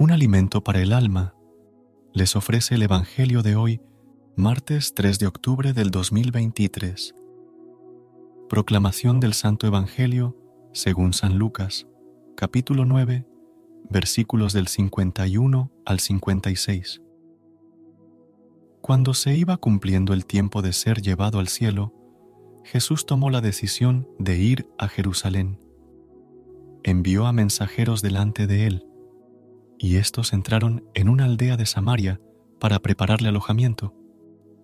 Un alimento para el alma. Les ofrece el Evangelio de hoy, martes 3 de octubre del 2023. Proclamación del Santo Evangelio según San Lucas, capítulo 9, versículos del 51 al 56. Cuando se iba cumpliendo el tiempo de ser llevado al cielo, Jesús tomó la decisión de ir a Jerusalén. Envió a mensajeros delante de él, y estos entraron en una aldea de Samaria para prepararle alojamiento,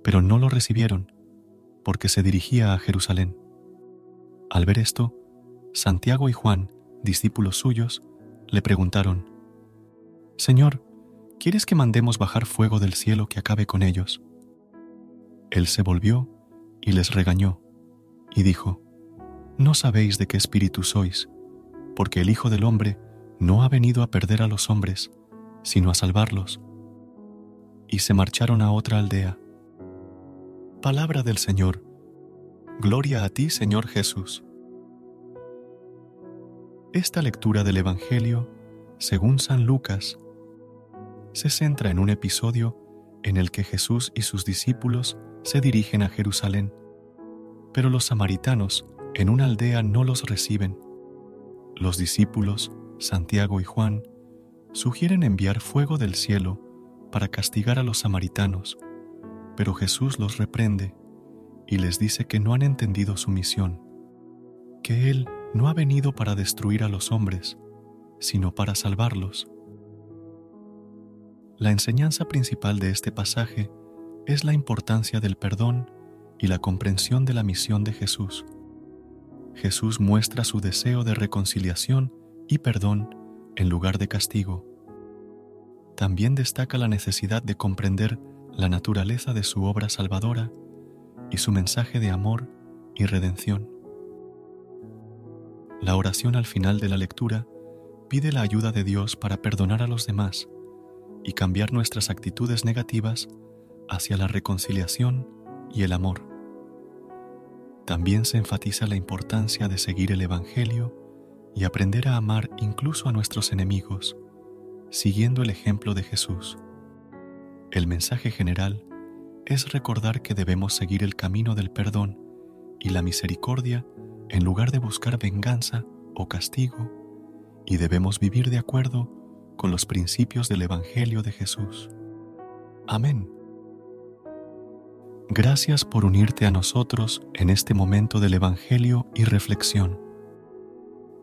pero no lo recibieron, porque se dirigía a Jerusalén. Al ver esto, Santiago y Juan, discípulos suyos, le preguntaron, Señor, ¿quieres que mandemos bajar fuego del cielo que acabe con ellos? Él se volvió y les regañó, y dijo, No sabéis de qué espíritu sois, porque el Hijo del Hombre no ha venido a perder a los hombres, sino a salvarlos. Y se marcharon a otra aldea. Palabra del Señor. Gloria a ti, Señor Jesús. Esta lectura del Evangelio, según San Lucas, se centra en un episodio en el que Jesús y sus discípulos se dirigen a Jerusalén, pero los samaritanos en una aldea no los reciben. Los discípulos Santiago y Juan, sugieren enviar fuego del cielo para castigar a los samaritanos, pero Jesús los reprende y les dice que no han entendido su misión, que Él no ha venido para destruir a los hombres, sino para salvarlos. La enseñanza principal de este pasaje es la importancia del perdón y la comprensión de la misión de Jesús. Jesús muestra su deseo de reconciliación y perdón en lugar de castigo. También destaca la necesidad de comprender la naturaleza de su obra salvadora y su mensaje de amor y redención. La oración al final de la lectura pide la ayuda de Dios para perdonar a los demás y cambiar nuestras actitudes negativas hacia la reconciliación y el amor. También se enfatiza la importancia de seguir el Evangelio y aprender a amar incluso a nuestros enemigos, siguiendo el ejemplo de Jesús. El mensaje general es recordar que debemos seguir el camino del perdón y la misericordia en lugar de buscar venganza o castigo, y debemos vivir de acuerdo con los principios del Evangelio de Jesús. Amén. Gracias por unirte a nosotros en este momento del Evangelio y reflexión.